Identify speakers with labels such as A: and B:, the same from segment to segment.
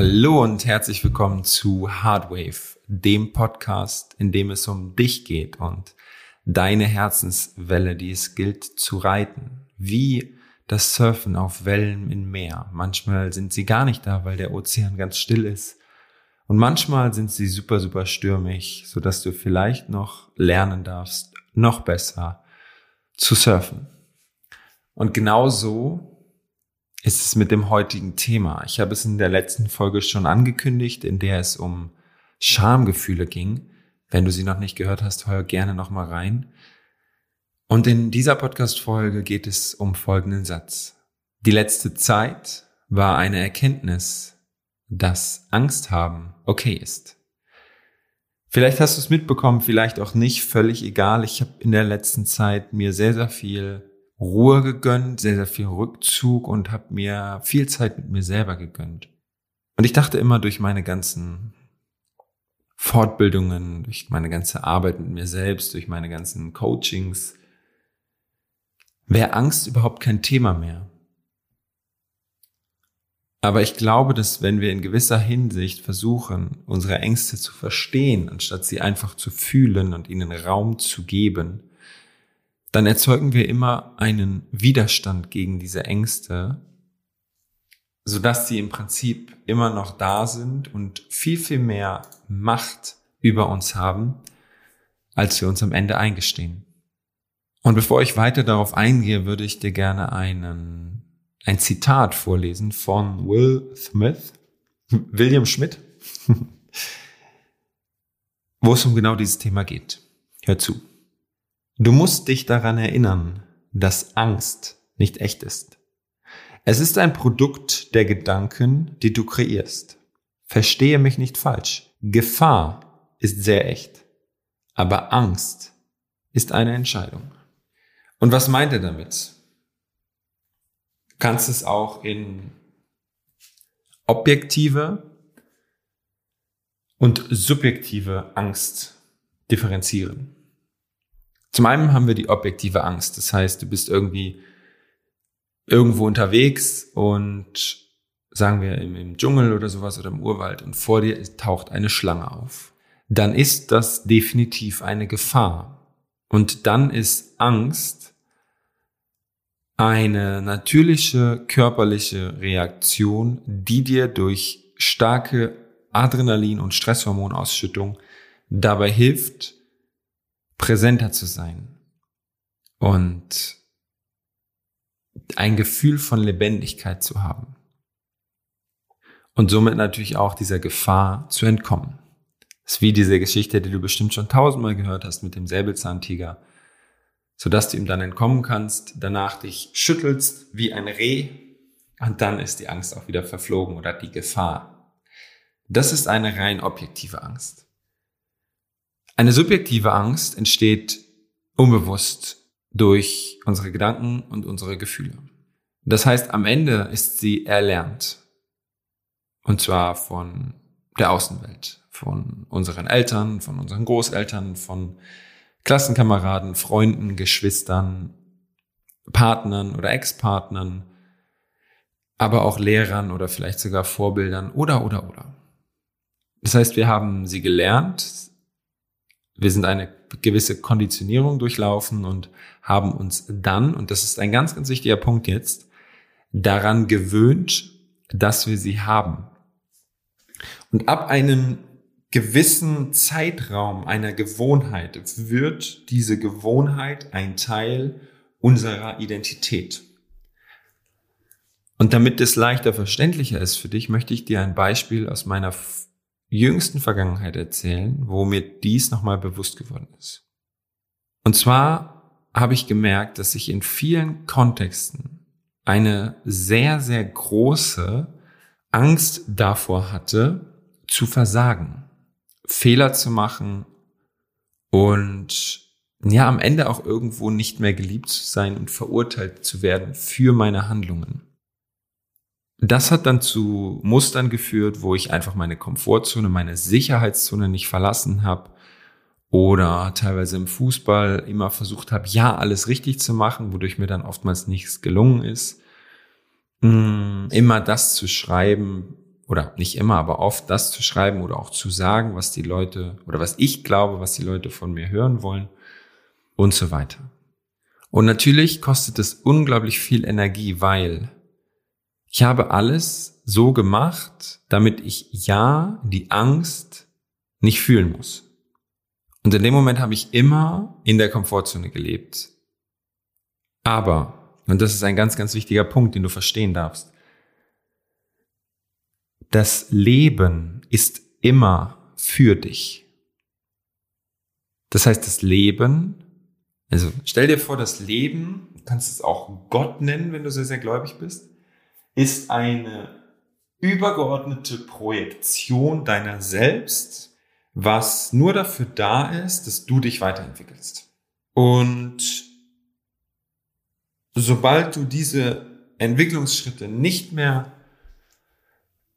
A: Hallo und herzlich willkommen zu Hardwave, dem Podcast, in dem es um dich geht und deine Herzenswelle, die es gilt zu reiten. Wie das Surfen auf Wellen im Meer. Manchmal sind sie gar nicht da, weil der Ozean ganz still ist. Und manchmal sind sie super, super stürmig, sodass du vielleicht noch lernen darfst, noch besser zu surfen. Und genau so ist es mit dem heutigen Thema. Ich habe es in der letzten Folge schon angekündigt, in der es um Schamgefühle ging. Wenn du sie noch nicht gehört hast, hör gerne noch mal rein. Und in dieser Podcast-Folge geht es um folgenden Satz. Die letzte Zeit war eine Erkenntnis, dass Angst haben okay ist. Vielleicht hast du es mitbekommen, vielleicht auch nicht, völlig egal. Ich habe in der letzten Zeit mir sehr, sehr viel Ruhe gegönnt, sehr, sehr viel Rückzug und habe mir viel Zeit mit mir selber gegönnt. Und ich dachte immer durch meine ganzen Fortbildungen, durch meine ganze Arbeit mit mir selbst, durch meine ganzen Coachings, wäre Angst überhaupt kein Thema mehr. Aber ich glaube, dass wenn wir in gewisser Hinsicht versuchen, unsere Ängste zu verstehen, anstatt sie einfach zu fühlen und ihnen Raum zu geben, dann erzeugen wir immer einen Widerstand gegen diese Ängste, sodass sie im Prinzip immer noch da sind und viel, viel mehr Macht über uns haben, als wir uns am Ende eingestehen. Und bevor ich weiter darauf eingehe, würde ich dir gerne einen, ein Zitat vorlesen von Will Smith, William Schmidt, wo es um genau dieses Thema geht. Hör zu. Du musst dich daran erinnern, dass Angst nicht echt ist. Es ist ein Produkt der Gedanken, die du kreierst. Verstehe mich nicht falsch. Gefahr ist sehr echt. Aber Angst ist eine Entscheidung. Und was meint er damit? Du kannst es auch in objektive und subjektive Angst differenzieren. Zum einen haben wir die objektive Angst. Das heißt, du bist irgendwie irgendwo unterwegs und sagen wir im, im Dschungel oder sowas oder im Urwald und vor dir taucht eine Schlange auf. Dann ist das definitiv eine Gefahr. Und dann ist Angst eine natürliche körperliche Reaktion, die dir durch starke Adrenalin- und Stresshormonausschüttung dabei hilft, präsenter zu sein und ein Gefühl von Lebendigkeit zu haben und somit natürlich auch dieser Gefahr zu entkommen. Das ist wie diese Geschichte, die du bestimmt schon tausendmal gehört hast mit dem Säbelzahntiger, sodass du ihm dann entkommen kannst, danach dich schüttelst wie ein Reh und dann ist die Angst auch wieder verflogen oder die Gefahr. Das ist eine rein objektive Angst. Eine subjektive Angst entsteht unbewusst durch unsere Gedanken und unsere Gefühle. Das heißt, am Ende ist sie erlernt. Und zwar von der Außenwelt, von unseren Eltern, von unseren Großeltern, von Klassenkameraden, Freunden, Geschwistern, Partnern oder Ex-Partnern, aber auch Lehrern oder vielleicht sogar Vorbildern oder, oder, oder. Das heißt, wir haben sie gelernt, wir sind eine gewisse Konditionierung durchlaufen und haben uns dann, und das ist ein ganz, ganz wichtiger Punkt jetzt, daran gewöhnt, dass wir sie haben. Und ab einem gewissen Zeitraum einer Gewohnheit wird diese Gewohnheit ein Teil unserer Identität. Und damit es leichter verständlicher ist für dich, möchte ich dir ein Beispiel aus meiner jüngsten Vergangenheit erzählen, wo mir dies nochmal bewusst geworden ist. Und zwar habe ich gemerkt, dass ich in vielen Kontexten eine sehr, sehr große Angst davor hatte, zu versagen, Fehler zu machen und ja, am Ende auch irgendwo nicht mehr geliebt zu sein und verurteilt zu werden für meine Handlungen. Das hat dann zu Mustern geführt, wo ich einfach meine Komfortzone, meine Sicherheitszone nicht verlassen habe oder teilweise im Fußball immer versucht habe, ja, alles richtig zu machen, wodurch mir dann oftmals nichts gelungen ist. Mm, immer das zu schreiben, oder nicht immer, aber oft das zu schreiben oder auch zu sagen, was die Leute oder was ich glaube, was die Leute von mir hören wollen und so weiter. Und natürlich kostet es unglaublich viel Energie, weil ich habe alles so gemacht, damit ich ja die Angst nicht fühlen muss. Und in dem Moment habe ich immer in der Komfortzone gelebt. Aber, und das ist ein ganz, ganz wichtiger Punkt, den du verstehen darfst, das Leben ist immer für dich. Das heißt, das Leben, also stell dir vor, das Leben, du kannst es auch Gott nennen, wenn du sehr, sehr gläubig bist, ist eine übergeordnete Projektion deiner selbst, was nur dafür da ist, dass du dich weiterentwickelst. Und sobald du diese Entwicklungsschritte nicht mehr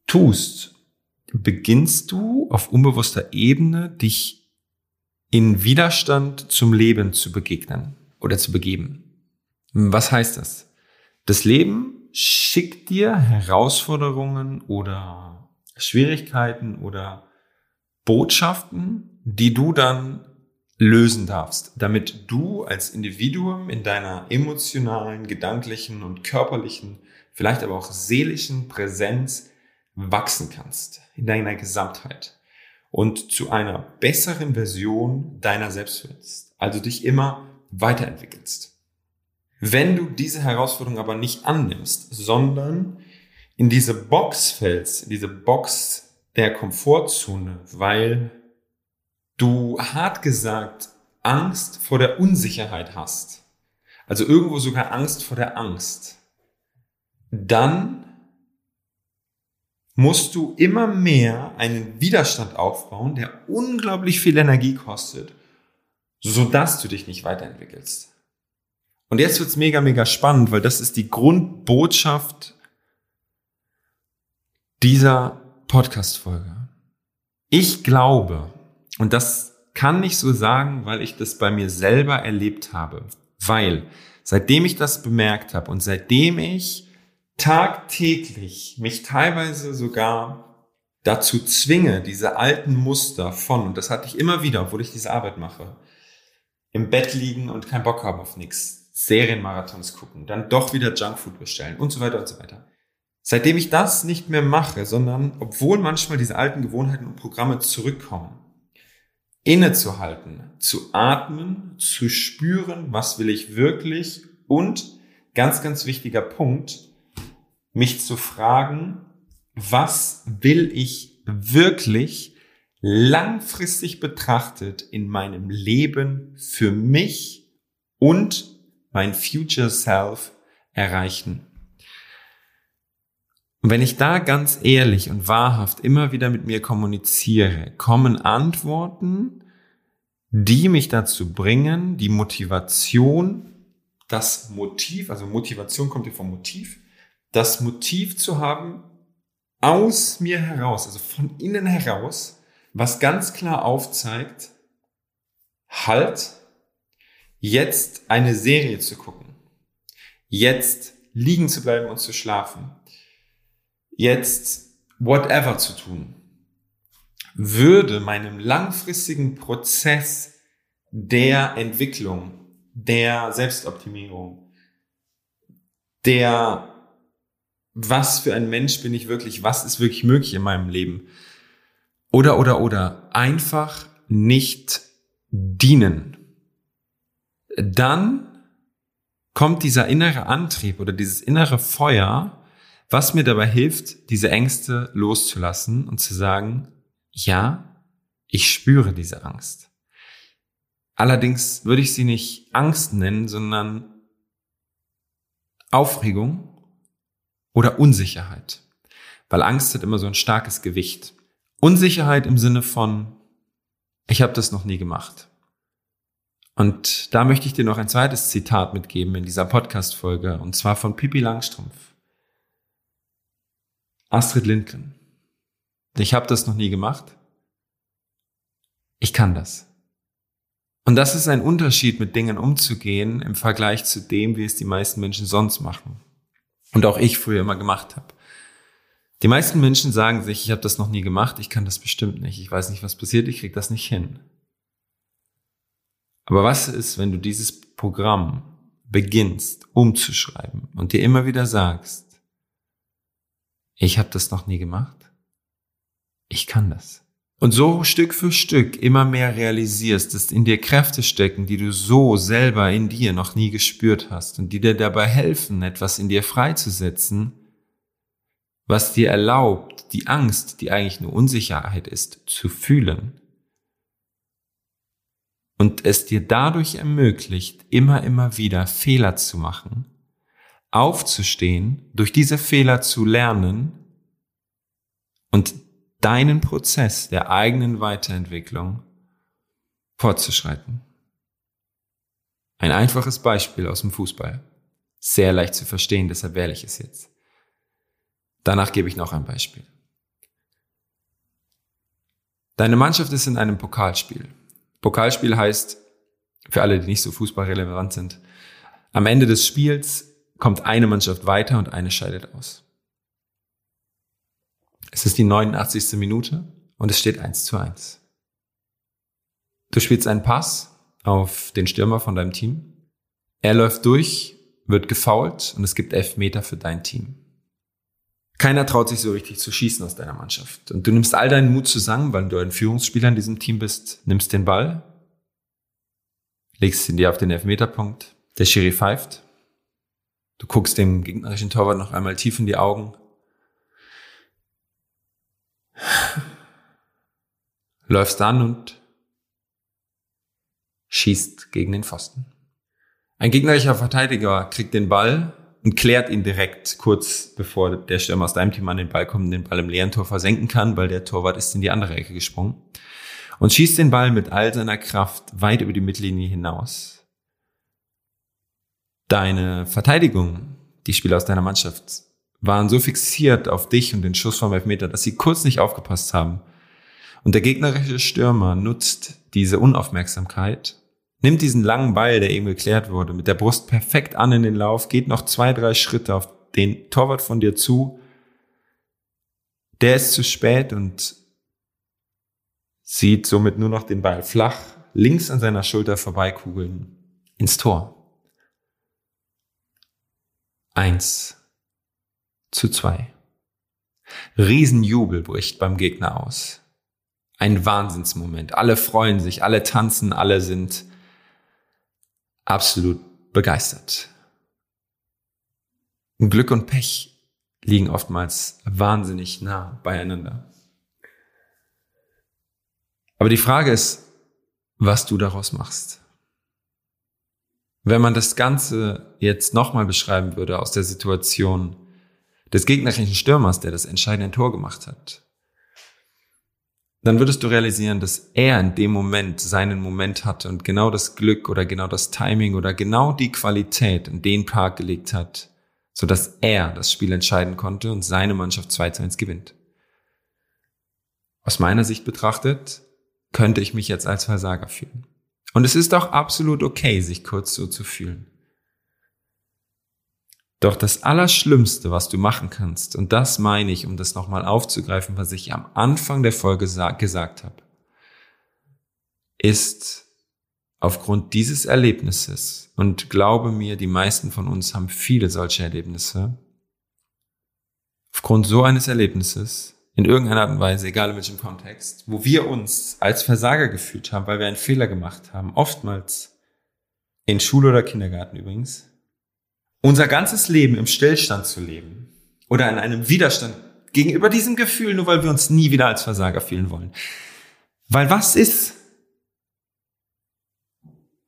A: tust, beginnst du auf unbewusster Ebene dich in Widerstand zum Leben zu begegnen oder zu begeben. Was heißt das? Das Leben schickt dir Herausforderungen oder Schwierigkeiten oder Botschaften, die du dann lösen darfst, damit du als Individuum in deiner emotionalen, gedanklichen und körperlichen, vielleicht aber auch seelischen Präsenz wachsen kannst in deiner Gesamtheit und zu einer besseren Version deiner selbst wirst, also dich immer weiterentwickelst. Wenn du diese Herausforderung aber nicht annimmst, sondern in diese Box fällst, in diese Box der Komfortzone, weil du hart gesagt Angst vor der Unsicherheit hast, also irgendwo sogar Angst vor der Angst, dann musst du immer mehr einen Widerstand aufbauen, der unglaublich viel Energie kostet, sodass du dich nicht weiterentwickelst. Und jetzt wird's mega, mega spannend, weil das ist die Grundbotschaft dieser Podcast-Folge. Ich glaube, und das kann ich so sagen, weil ich das bei mir selber erlebt habe, weil seitdem ich das bemerkt habe und seitdem ich tagtäglich mich teilweise sogar dazu zwinge, diese alten Muster von, und das hatte ich immer wieder, obwohl ich diese Arbeit mache, im Bett liegen und keinen Bock haben auf nichts, Serienmarathons gucken, dann doch wieder Junkfood bestellen und so weiter und so weiter. Seitdem ich das nicht mehr mache, sondern obwohl manchmal diese alten Gewohnheiten und Programme zurückkommen, innezuhalten, zu atmen, zu spüren, was will ich wirklich und ganz, ganz wichtiger Punkt, mich zu fragen, was will ich wirklich langfristig betrachtet in meinem Leben für mich und mein Future Self erreichen. Und wenn ich da ganz ehrlich und wahrhaft immer wieder mit mir kommuniziere, kommen Antworten, die mich dazu bringen, die Motivation, das Motiv, also Motivation kommt ja vom Motiv, das Motiv zu haben, aus mir heraus, also von innen heraus, was ganz klar aufzeigt, halt, jetzt eine Serie zu gucken, jetzt liegen zu bleiben und zu schlafen, jetzt whatever zu tun, würde meinem langfristigen Prozess der Entwicklung, der Selbstoptimierung, der was für ein Mensch bin ich wirklich, was ist wirklich möglich in meinem Leben. Oder, oder, oder, einfach nicht dienen. Dann kommt dieser innere Antrieb oder dieses innere Feuer, was mir dabei hilft, diese Ängste loszulassen und zu sagen, ja, ich spüre diese Angst. Allerdings würde ich sie nicht Angst nennen, sondern Aufregung oder Unsicherheit. Weil Angst hat immer so ein starkes Gewicht. Unsicherheit im Sinne von, ich habe das noch nie gemacht. Und da möchte ich dir noch ein zweites Zitat mitgeben in dieser Podcast-Folge, und zwar von Pippi Langstrumpf. Astrid Lindgren. Ich habe das noch nie gemacht. Ich kann das. Und das ist ein Unterschied, mit Dingen umzugehen im Vergleich zu dem, wie es die meisten Menschen sonst machen und auch ich früher immer gemacht habe. Die meisten Menschen sagen sich, ich habe das noch nie gemacht, ich kann das bestimmt nicht, ich weiß nicht, was passiert, ich krieg das nicht hin. Aber was ist, wenn du dieses Programm beginnst umzuschreiben und dir immer wieder sagst, ich habe das noch nie gemacht, ich kann das. Und so Stück für Stück immer mehr realisierst, dass in dir Kräfte stecken, die du so selber in dir noch nie gespürt hast und die dir dabei helfen, etwas in dir freizusetzen, was dir erlaubt, die Angst, die eigentlich nur Unsicherheit ist, zu fühlen. Und es dir dadurch ermöglicht, immer, immer wieder Fehler zu machen, aufzustehen, durch diese Fehler zu lernen und deinen Prozess der eigenen Weiterentwicklung fortzuschreiten. Ein einfaches Beispiel aus dem Fußball. Sehr leicht zu verstehen, deshalb wähle ich es jetzt. Danach gebe ich noch ein Beispiel. Deine Mannschaft ist in einem Pokalspiel. Pokalspiel heißt, für alle, die nicht so fußballrelevant sind, am Ende des Spiels kommt eine Mannschaft weiter und eine scheidet aus. Es ist die 89. Minute und es steht 1 zu 1. Du spielst einen Pass auf den Stürmer von deinem Team. Er läuft durch, wird gefault und es gibt elf Meter für dein Team. Keiner traut sich so richtig zu schießen aus deiner Mannschaft. Und du nimmst all deinen Mut zusammen, weil du ein Führungsspieler in diesem Team bist, nimmst den Ball, legst ihn dir auf den Elfmeterpunkt, der Schiri pfeift, du guckst dem gegnerischen Torwart noch einmal tief in die Augen, läufst dann und schießt gegen den Pfosten. Ein gegnerischer Verteidiger kriegt den Ball und klärt ihn direkt kurz bevor der Stürmer aus deinem Team an den Ball kommt und den Ball im leeren Tor versenken kann, weil der Torwart ist in die andere Ecke gesprungen und schießt den Ball mit all seiner Kraft weit über die Mittellinie hinaus. Deine Verteidigung, die Spieler aus deiner Mannschaft, waren so fixiert auf dich und den Schuss vom Elfmeter, dass sie kurz nicht aufgepasst haben. Und der gegnerische Stürmer nutzt diese Unaufmerksamkeit nimmt diesen langen Ball, der eben geklärt wurde, mit der Brust perfekt an in den Lauf, geht noch zwei, drei Schritte auf den Torwart von dir zu. Der ist zu spät und sieht somit nur noch den Ball flach links an seiner Schulter vorbeikugeln ins Tor. Eins zu zwei. Riesenjubel bricht beim Gegner aus. Ein Wahnsinnsmoment. Alle freuen sich, alle tanzen, alle sind absolut begeistert. Glück und Pech liegen oftmals wahnsinnig nah beieinander. Aber die Frage ist, was du daraus machst. Wenn man das Ganze jetzt nochmal beschreiben würde aus der Situation des gegnerischen Stürmers, der das entscheidende Tor gemacht hat, dann würdest du realisieren, dass er in dem Moment seinen Moment hatte und genau das Glück oder genau das Timing oder genau die Qualität in den Park gelegt hat, so dass er das Spiel entscheiden konnte und seine Mannschaft 2 zu 1 gewinnt. Aus meiner Sicht betrachtet, könnte ich mich jetzt als Versager fühlen. Und es ist auch absolut okay, sich kurz so zu fühlen. Doch das Allerschlimmste, was du machen kannst, und das meine ich, um das nochmal aufzugreifen, was ich am Anfang der Folge gesagt habe, ist aufgrund dieses Erlebnisses, und glaube mir, die meisten von uns haben viele solche Erlebnisse, aufgrund so eines Erlebnisses, in irgendeiner Art und Weise, egal in welchem Kontext, wo wir uns als Versager gefühlt haben, weil wir einen Fehler gemacht haben, oftmals in Schule oder Kindergarten übrigens, unser ganzes Leben im Stillstand zu leben oder in einem Widerstand gegenüber diesem Gefühl, nur weil wir uns nie wieder als Versager fühlen wollen. Weil was ist,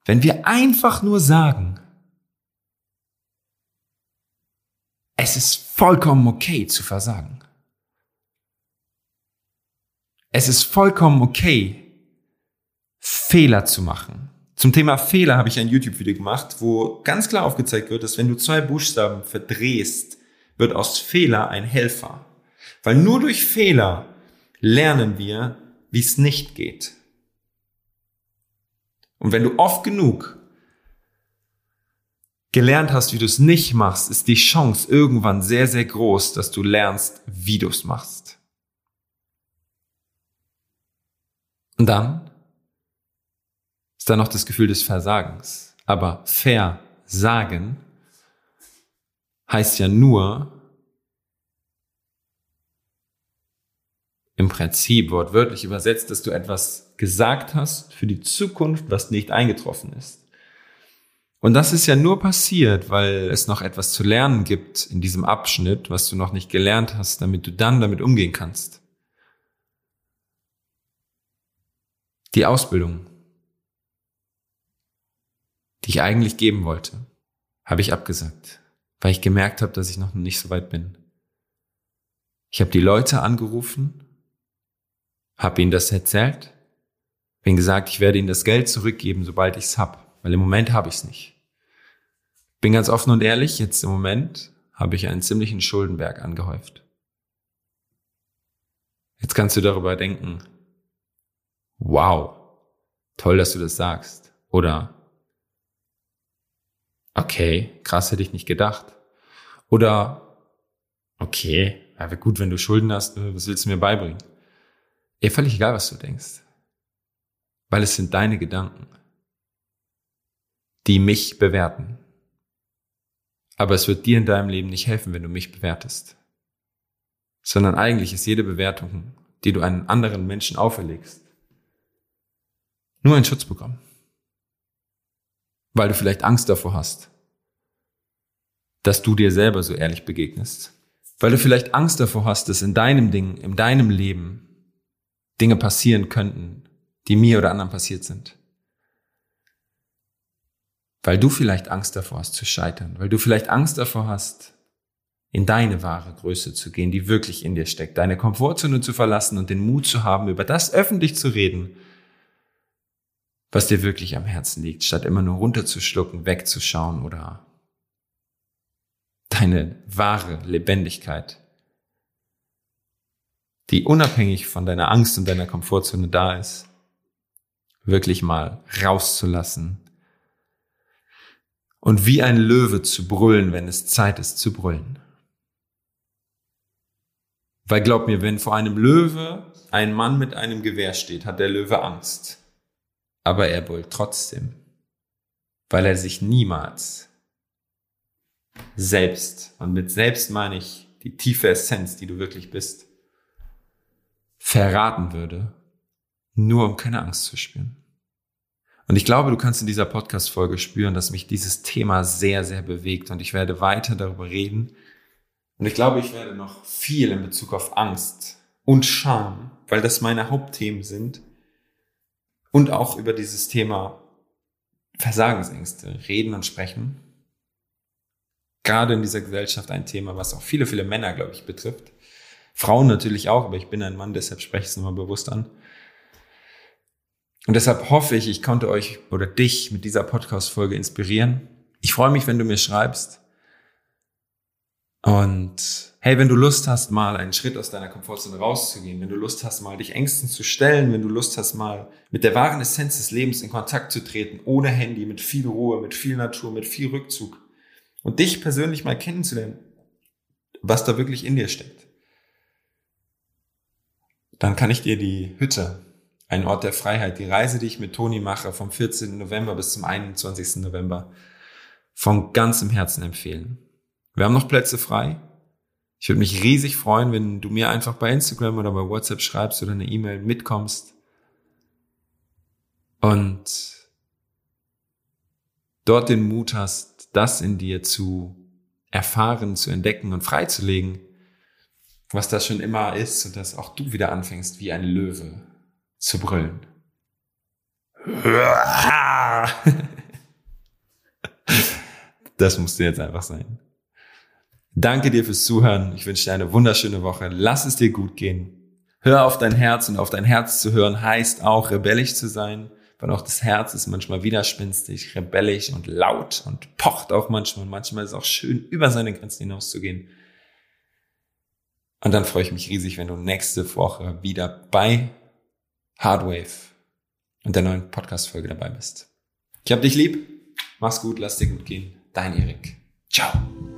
A: wenn wir einfach nur sagen, es ist vollkommen okay zu versagen. Es ist vollkommen okay, Fehler zu machen. Zum Thema Fehler habe ich ein YouTube-Video gemacht, wo ganz klar aufgezeigt wird, dass wenn du zwei Buchstaben verdrehst, wird aus Fehler ein Helfer. Weil nur durch Fehler lernen wir, wie es nicht geht. Und wenn du oft genug gelernt hast, wie du es nicht machst, ist die Chance irgendwann sehr, sehr groß, dass du lernst, wie du es machst. Und dann ist da noch das Gefühl des Versagens. Aber versagen heißt ja nur, im Prinzip wortwörtlich übersetzt, dass du etwas gesagt hast für die Zukunft, was nicht eingetroffen ist. Und das ist ja nur passiert, weil es noch etwas zu lernen gibt in diesem Abschnitt, was du noch nicht gelernt hast, damit du dann damit umgehen kannst. Die Ausbildung, die ich eigentlich geben wollte, habe ich abgesagt, weil ich gemerkt habe, dass ich noch nicht so weit bin. Ich habe die Leute angerufen, habe ihnen das erzählt, bin gesagt, ich werde ihnen das Geld zurückgeben, sobald ich es hab, weil im Moment habe ich es nicht. Bin ganz offen und ehrlich, jetzt im Moment habe ich einen ziemlichen Schuldenberg angehäuft. Jetzt kannst du darüber denken, wow, toll, dass du das sagst. Oder, okay, krass hätte ich nicht gedacht. Oder, okay, ja, wäre gut, wenn du Schulden hast, was willst du mir beibringen? Ey, völlig egal, was du denkst. Weil es sind deine Gedanken, die mich bewerten. Aber es wird dir in deinem Leben nicht helfen, wenn du mich bewertest. Sondern eigentlich ist jede Bewertung, die du einem anderen Menschen auferlegst, nur ein Schutzprogramm. Weil du vielleicht Angst davor hast, dass du dir selber so ehrlich begegnest. Weil du vielleicht Angst davor hast, dass in deinem Ding, in deinem Leben Dinge passieren könnten, die mir oder anderen passiert sind. Weil du vielleicht Angst davor hast zu scheitern, weil du vielleicht Angst davor hast, in deine wahre Größe zu gehen, die wirklich in dir steckt, deine Komfortzone zu verlassen und den Mut zu haben, über das öffentlich zu reden, was dir wirklich am Herzen liegt, statt immer nur runterzuschlucken, wegzuschauen oder deine wahre Lebendigkeit, die unabhängig von deiner Angst und deiner Komfortzone da ist, wirklich mal rauszulassen und wie ein Löwe zu brüllen, wenn es Zeit ist zu brüllen. Weil glaub mir, wenn vor einem Löwe ein Mann mit einem Gewehr steht, hat der Löwe Angst. Aber er brüllt trotzdem, weil er sich niemals selbst, und mit selbst meine ich die tiefe Essenz, die du wirklich bist, verraten würde, nur um keine Angst zu spüren. Und ich glaube, du kannst in dieser Podcast-Folge spüren, dass mich dieses Thema sehr, sehr bewegt und ich werde weiter darüber reden. Und ich glaube, ich werde noch viel in Bezug auf Angst und Scham, weil das meine Hauptthemen sind und auch über dieses Thema Versagensängste reden und sprechen. Gerade in dieser Gesellschaft ein Thema, was auch viele, viele Männer, glaube ich, betrifft. Frauen natürlich auch, aber ich bin ein Mann, deshalb spreche ich es nochmal bewusst an. Und deshalb hoffe ich, ich konnte euch oder dich mit dieser Podcast-Folge inspirieren. Ich freue mich, wenn du mir schreibst. Und hey, wenn du Lust hast, mal einen Schritt aus deiner Komfortzone rauszugehen, wenn du Lust hast, mal dich Ängsten zu stellen, wenn du Lust hast, mal mit der wahren Essenz des Lebens in Kontakt zu treten, ohne Handy, mit viel Ruhe, mit viel Natur, mit viel Rückzug und dich persönlich mal kennenzulernen, was da wirklich in dir steckt, dann kann ich dir die Hütte ein Ort der Freiheit. Die Reise, die ich mit Toni mache, vom 14. November bis zum 21. November, von ganzem Herzen empfehlen. Wir haben noch Plätze frei. Ich würde mich riesig freuen, wenn du mir einfach bei Instagram oder bei WhatsApp schreibst oder eine E-Mail mitkommst. Und dort den Mut hast, das in dir zu erfahren, zu entdecken und freizulegen, was das schon immer ist und dass auch du wieder anfängst wie ein Löwe zu brüllen. Das musste jetzt einfach sein. Danke dir fürs Zuhören. Ich wünsche dir eine wunderschöne Woche. Lass es dir gut gehen. Hör auf dein Herz und auf dein Herz zu hören heißt auch rebellisch zu sein, weil auch das Herz ist manchmal widerspenstig, rebellisch und laut und pocht auch manchmal. Und manchmal ist es auch schön, über seine Grenzen hinauszugehen. Und dann freue ich mich riesig, wenn du nächste Woche wieder bei Hardwave und der neuen Podcast-Folge dabei bist. Ich hab dich lieb. Mach's gut, lass dir gut gehen. Dein Erik. Ciao.